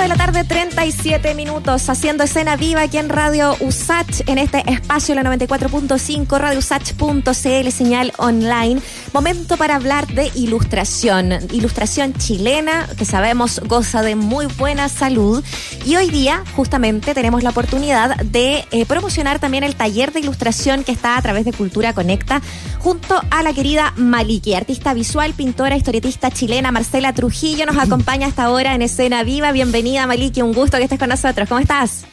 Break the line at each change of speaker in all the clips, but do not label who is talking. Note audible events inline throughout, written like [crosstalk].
de la tarde, 37 minutos, haciendo escena viva aquí en Radio USACH, en este espacio, la 94.5, radiousach.cl, señal online. Momento para hablar de ilustración. Ilustración chilena, que sabemos goza de muy buena salud. Y hoy día, justamente, tenemos la oportunidad de eh, promocionar también el taller de ilustración que está a través de Cultura Conecta, junto a la querida Maliki, artista visual, pintora, historietista chilena. Marcela Trujillo nos [clears throat] acompaña hasta ahora en escena viva. Bienvenida, Maliki, un gusto que estés con nosotros. ¿Cómo estás?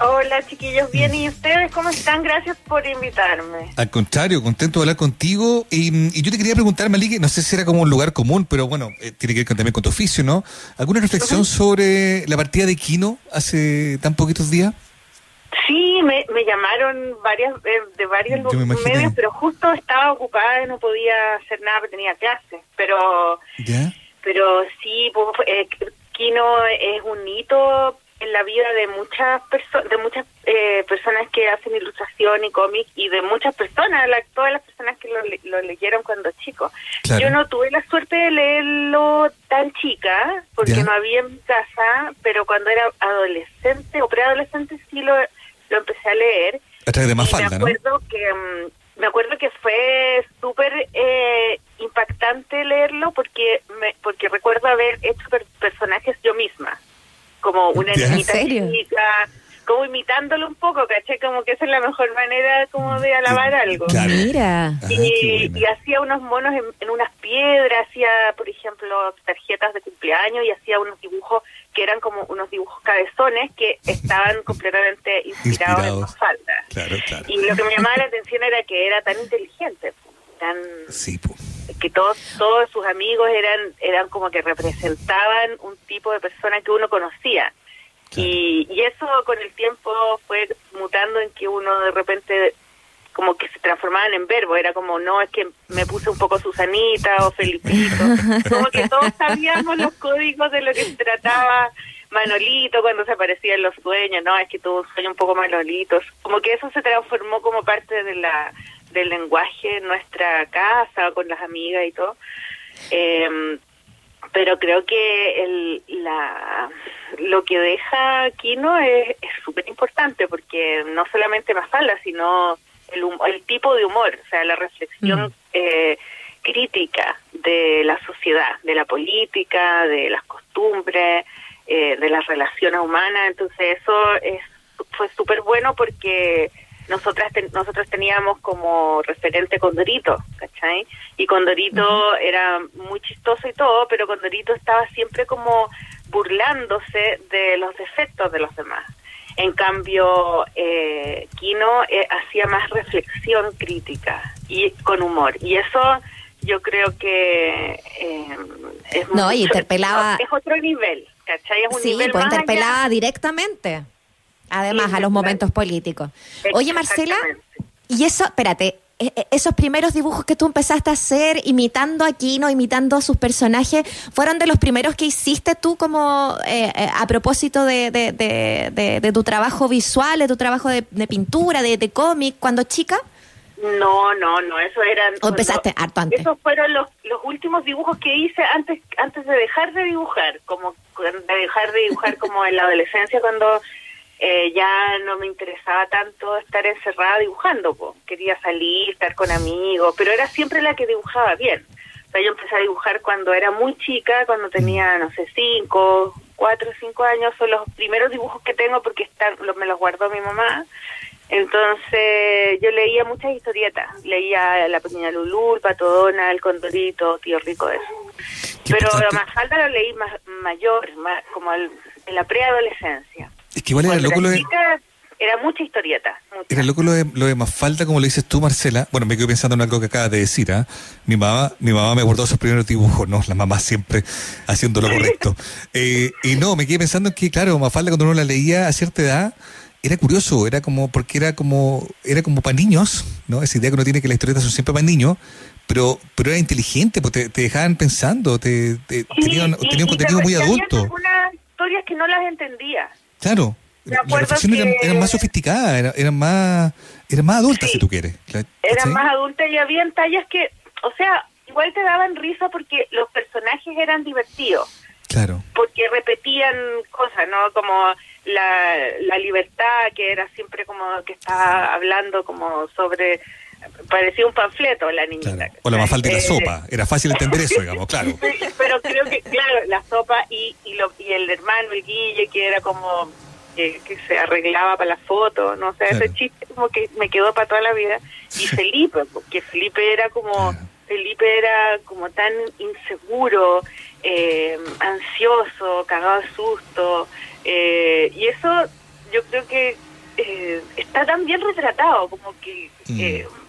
Hola chiquillos, bien, ¿y ustedes cómo están? Gracias por invitarme.
Al contrario, contento de hablar contigo. Y, yo te quería preguntar, Maliki, no sé si era como un lugar común, pero bueno, eh, tiene que ver también con tu oficio, ¿no? ¿Alguna reflexión sobre la partida de Kino hace tan poquitos días?
Sí, me, llamaron varias eh, de varios medios, pero justo estaba ocupada y no podía hacer nada porque tenía clases. Pero, pero sí, pues, eh, Kino es un hito en la vida de muchas personas, de muchas eh, personas que hacen ilustración y cómic y de muchas personas, todas las personas que lo, leyeron cuando chico. Yo no tuve la suerte de leerlo tan chica porque no había en mi casa, pero cuando era adolescente o preadolescente sí lo, lo empecé a leer.
A través de Mafalda,
me acuerdo que mm, me acuerdo que fue súper eh, impactante leerlo porque me, porque recuerdo haber hecho personajes yo misma como una niñita chica, como imitándolo un poco, ¿caché? Como que esa es la mejor manera como de alabar algo.
Mira.
Y, hacía unos monos en, unas piedras, hacía, por ejemplo, tarjetas de cumpleaños y hacía unos dibujos que eran como unos dibujos cabezones que [laughs] estaban completamente inspirados, en los faldas. Y lo que me llamaba la atención era que era tan inteligente, tan...
Sí,
que todos todos sus amigos eran eran como que representaban un tipo de persona que uno conocía. Y, y eso con el tiempo fue mutando en que uno de repente como que se transformaban en verbo, era como, no, es que me puse un poco Susanita o Felipito, [laughs] como que todos sabíamos los códigos de lo que se trataba Manolito cuando se aparecía en los sueños, no, es que tuvo un sueño un poco Manolito, como que eso se transformó como parte de la del lenguaje en nuestra casa, con las amigas y todo. Eh, pero creo que el, la, lo que deja Kino es súper importante porque no solamente Mafalda, sino el, el tipo de humor, o sea, la reflexión mm. eh, crítica de la sociedad, de la política, de las costumbres, eh, de las relaciones humanas. Entonces eso es, fue súper bueno porque nosotras nosotros teníamos como referente Condorito, ¿cachai? Y Condorito era muy chistoso y todo, pero Condorito estaba siempre como burlándose de los defectos de los demás. En cambio, eh, Kino eh, hacía más reflexión crítica y con humor. Y eso yo creo que eh, es
No, y interpelaba...
Es otro nivel, ¿cachai? Es un
sí, pues interpelaba directamente además a los momentos políticos. Oye, Marcela, y eso, espérate, e, e, esos primeros dibujos que tú empezaste a hacer imitando a Kino, imitando a sus personajes, ¿fueron de los primeros que hiciste tú como eh, eh, a propósito de, de, tu trabajo visual, de tu trabajo de, pintura, de, cómic, cuando chica?
No, no, no, eso eran...
¿O empezaste harto antes?
Esos fueron los, los últimos dibujos que hice antes antes de dejar de dibujar, como de dejar de dibujar como en la adolescencia cuando eh, ya no me interesaba tanto estar encerrada dibujando, quería salir, estar con amigos, pero era siempre la que dibujaba bien. O sea, yo empecé a dibujar cuando era muy chica, cuando tenía, no sé, cinco, cuatro, cinco años, son los primeros dibujos que tengo porque están, me los guardó mi mamá. Entonces yo leía muchas historietas, leía La Pequeña Lulú, El Pato El Condorito, Tío Rico, eso. Pero más falta lo leí más mayor, más, como en la preadolescencia.
Es que igual era loco lo de...
Era mucha historieta.
Era loco lo de, lo de Mafalda, como lo dices tú, Marcela. Bueno, me quedo pensando en algo que acabas de decir. ¿ah? Mi mamá mi mamá me guardó sus primeros dibujos, ¿no? La mamá siempre haciendo lo correcto. [laughs] Eh, y no, me quedé pensando en que, claro, Mafalda cuando uno la leía a cierta edad, era curioso, era como, porque era como, era como para niños, ¿no? Esa idea que uno tiene que las historietas son siempre para niños, pero, pero era inteligente, porque te, dejaban pensando, te, tenían, un contenido muy adulto.
algunas historias que no las entendía.
Claro. Las reflexiones eran, más sofisticadas, eran, más eran más adultas, si tú quieres.
Eran más adultas y habían tallas que, o sea, igual te daban risa porque los personajes eran divertidos.
Claro.
Porque repetían cosas, ¿no? Como la, la libertad, que era siempre como que estaba hablando como sobre parecía un panfleto la niñita.
O la más falta de la eh, sopa, era fácil entender eso, digamos, claro. [laughs]
Pero creo que, claro, la sopa y, y, lo, y el hermano, el Guille, que era como que, se arreglaba para la foto, no sé, ese chiste como que me quedó para toda la vida. Y Felipe, porque Felipe era como, Felipe era como tan inseguro, eh, ansioso, cagado de susto, eh, y eso yo creo que eh, está tan bien retratado, como que mm.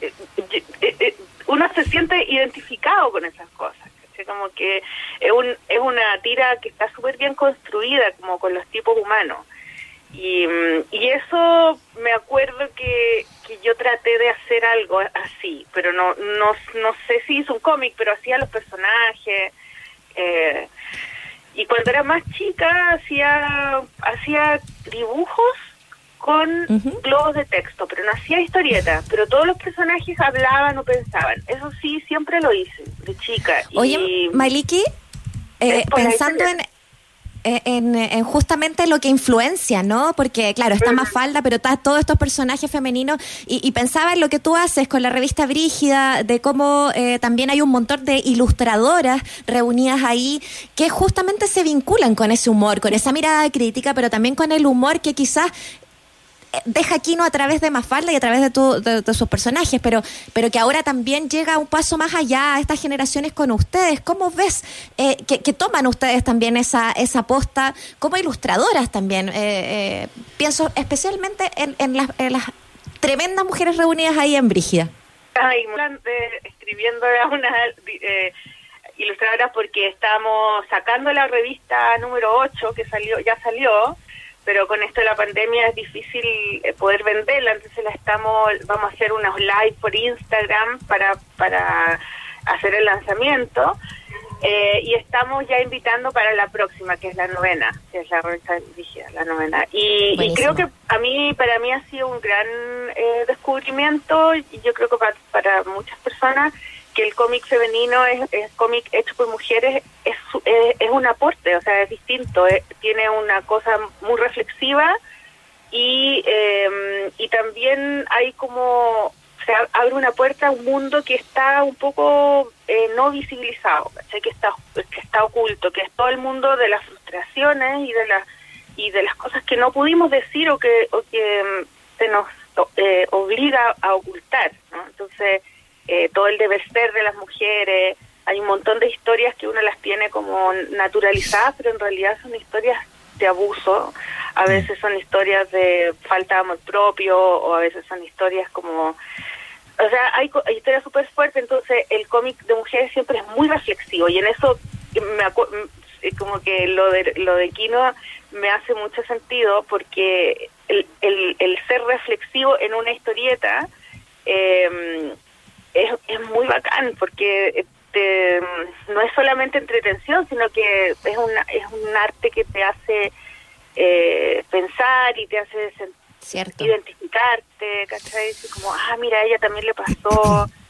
Eh, uno se siente identificado con esas cosas. Como que es, un, es una tira que está súper bien construida, como con los tipos humanos. Y, y eso me acuerdo que, que yo traté de hacer algo así, pero no, no, no sé si hizo un cómic, pero hacía los personajes. Eh, y cuando era más chica hacía, hacía dibujos con globos de texto, pero no hacía historieta, pero todos los personajes hablaban o pensaban. Eso sí, siempre lo hice, de chica.
Oye, Maliki, eh, pensando en, en, justamente lo que influencia, ¿no? Porque, claro, está más falda, pero está todos estos personajes femeninos. Y, pensaba en lo que tú haces con la revista Brígida, de cómo eh, también hay un montón de ilustradoras reunidas ahí que justamente se vinculan con ese humor, con esa mirada crítica, pero también con el humor que quizás deja Kino a través de Mafalda y a través de, de, sus personajes, pero, pero que ahora también llega un paso más allá a estas generaciones con ustedes. ¿Cómo ves eh, que, toman ustedes también esa, esa posta como ilustradoras también? Eh, eh, pienso especialmente en, en, las, tremendas mujeres reunidas ahí en Brígida.
Ay, escribiendo a unas ilustradoras porque estamos sacando la revista número 8 que salió ya salió pero con esto de la pandemia es difícil eh, poder venderla, entonces la estamos, vamos a hacer unos live por Instagram para, para hacer el lanzamiento. Eh, y estamos ya invitando para la próxima, que es la novena, que es la revista la novena. Y, creo que a mí, para mí ha sido un gran eh, descubrimiento, y yo creo que para, para muchas personas, que el cómic femenino es, es cómic hecho por mujeres es, es, un aporte, o sea, es distinto, eh, tiene una cosa muy reflexiva y, em, y también hay como, se abre una puerta a un mundo que está un poco eh, no visibilizado, que está, que está oculto, que es todo el mundo de las frustraciones y de las y de las cosas que no pudimos decir o que, o que em, se nos eh, obliga a ocultar, ¿no? Entonces, eh, todo el deber ser de las mujeres. Hay un montón de historias que uno las tiene como naturalizadas, pero en realidad son historias de abuso. A mm. veces son historias de falta de amor propio o a veces son historias como... O sea, hay, historias súper fuertes, entonces el cómic de mujeres siempre es muy reflexivo y en eso me como que lo de, lo de Kino me hace mucho sentido porque el, el, el ser reflexivo en una historieta eh, es, es muy bacán porque este, no es solamente entretención, sino que es, una, es un arte que te hace eh, pensar y te hace identificarte, ¿cachai? como, ah, mira, a ella también le pasó. [laughs]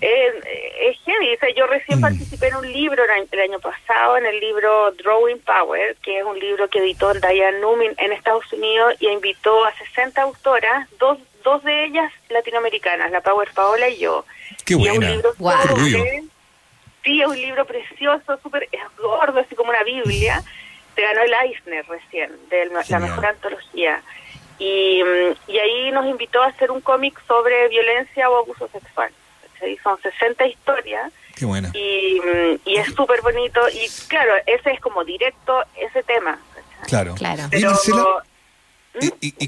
es heavy. yo recién mm. participé en un libro el año pasado, en el libro Drawing Power, que es un libro que editó Diane Numin en Estados Unidos y invitó a 60 autoras, dos dos de ellas latinoamericanas, la Power Paola y yo.
Qué buena.
un libro sí, es un libro precioso, súper es gordo, así como una Biblia. Te ganó el Eisner recién, de la mejor antología. Y, mm, y ahí nos invitó a hacer un cómic sobre violencia o abuso sexual. Son 60 historias.
Qué buena.
Y, mm, y es súper bonito. Y claro, ese es como directo ese tema.
Claro.
claro.
Pero, y,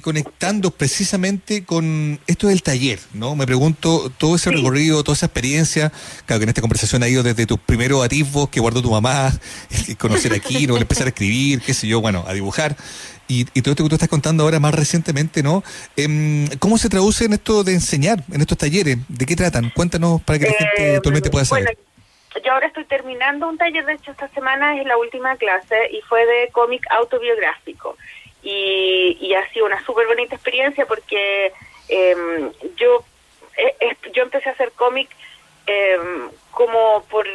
conectando precisamente con esto del taller, ¿no? Me pregunto, todo ese recorrido, toda esa experiencia, claro que en esta conversación ha ido desde tus primeros atisbos que guardó tu mamá, [laughs] el conocer aquí, ¿no? el empezar a escribir, qué sé yo, bueno, a dibujar, y, todo esto que tú estás contando ahora más recientemente, ¿no? Em, ¿Cómo se traduce en esto de enseñar, en estos talleres? ¿De qué tratan? Cuéntanos para que la gente eh, actualmente pueda saber. Bueno,
yo ahora estoy terminando un taller, de hecho esta semana es la última clase y fue de cómic autobiográfico y, ha sido una súper bonita experiencia porque em, yo, yo empecé a hacer cómic em, como por,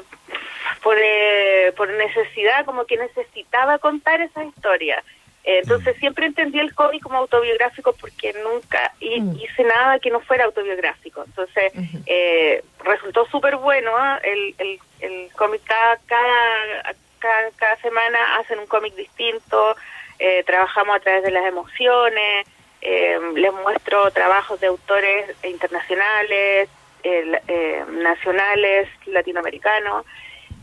por, eh, eh, por necesidad, como que necesitaba contar esa historia. Eh, entonces siempre entendí el cómic como autobiográfico porque nunca
Mm.
hice nada que no fuera autobiográfico. Entonces eh, resultó súper bueno. ¿ah? El, el, el cómic cada, cada, cada, cada semana hacen un cómic distinto. Eh, trabajamos a través de las emociones. eh, les muestro trabajos de autores internacionales, eh, nacionales, latinoamericanos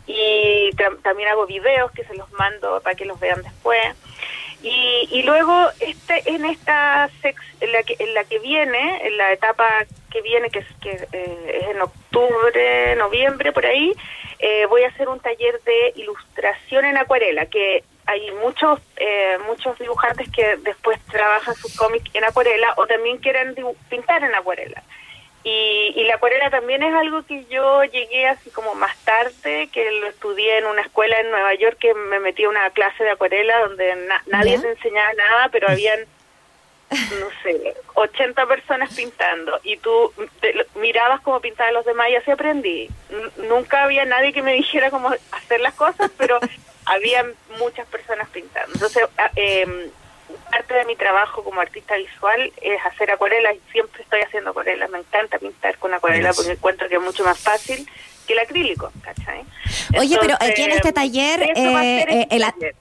y también hago videos que se los mando para que los vean después y, y luego este en esta sex, en la que en la que viene en la etapa que viene que es que eh, es en octubre noviembre por ahí voy a hacer un taller de ilustración en acuarela que hay muchos eh, muchos dibujantes que después trabajan sus cómics en acuarela o también quieren pintar en acuarela y, y la acuarela también es algo que yo llegué así como más tarde, que lo estudié en una escuela en Nueva York, que me metí a una clase de acuarela donde na- nadie te enseñaba nada, pero habían, no sé, 80 personas pintando. Y tú te mirabas cómo pintaban los demás y así aprendí. N- nunca había nadie que me dijera cómo hacer las cosas, pero había muchas personas pintando. Entonces, em, parte de mi trabajo como artista visual es hacer acuarelas y siempre estoy haciendo acuarelas. Me encanta pintar con acuarela porque encuentro que es mucho más fácil que el acrílico, ¿cachai?
Oye, pero aquí en este taller, eh, eh,
este
el a-
taller.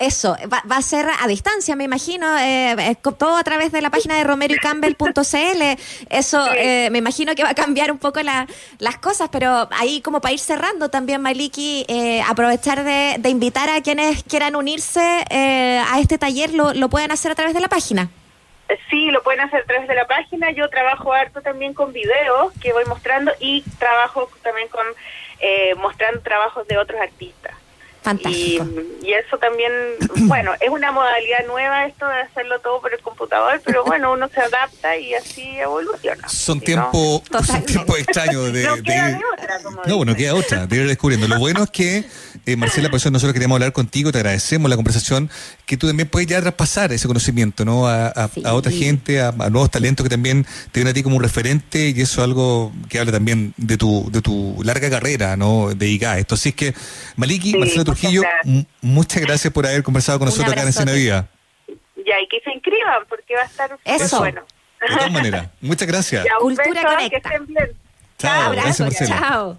Eso, va, va a ser a distancia, me imagino, eh, eh, todo a través de la página de romeroycampbell.cl. Eso, eh, me imagino que va a cambiar un poco la- las cosas, pero ahí como para ir cerrando también, Maliki, eh, aprovechar de, de invitar a quienes quieran unirse eh, a este taller, lo, lo pueden hacer a través de la página.
Sí, lo pueden hacer a través de la página. Yo trabajo harto también con videos que voy mostrando y trabajo también con eh, mostrando trabajos de otros artistas. Y,
Fantástico.
y eso también, [clears throat] bueno, es una modalidad nueva esto de hacerlo todo por el computador, pero bueno, uno se adapta y así evoluciona.
Son tiempos [laughs] son
Totalmente.
tiempos extraños de,
No, no
de
queda
ir-
de otra, como
No, bueno, queda otra, de ir descubriendo. Lo bueno es que, eh, Marcela, por eso nosotros queríamos hablar contigo, te agradecemos la conversación, que tú también puedes ya traspasar ese conocimiento, ¿no? A, a-
Sí.
a otra gente, a, a nuevos talentos que también te ven a ti como un referente, y eso es algo que habla también de tu, de tu larga carrera, ¿no? Dedicada a esto. Así es que, Maliki,
Sí,
Marcela
muchas
Trujillo,
gracias.
muchas gracias por haber conversado con nosotros acá en. Escena Viva.
Ya, y que se inscriban porque va a estar
Eso.
bueno.
De todas maneras, muchas gracias.
Ya, un
Cultura
beso,
Conecta.
que estén bien.
Chao,
Abrazo,
gracias, Marcela.
chao.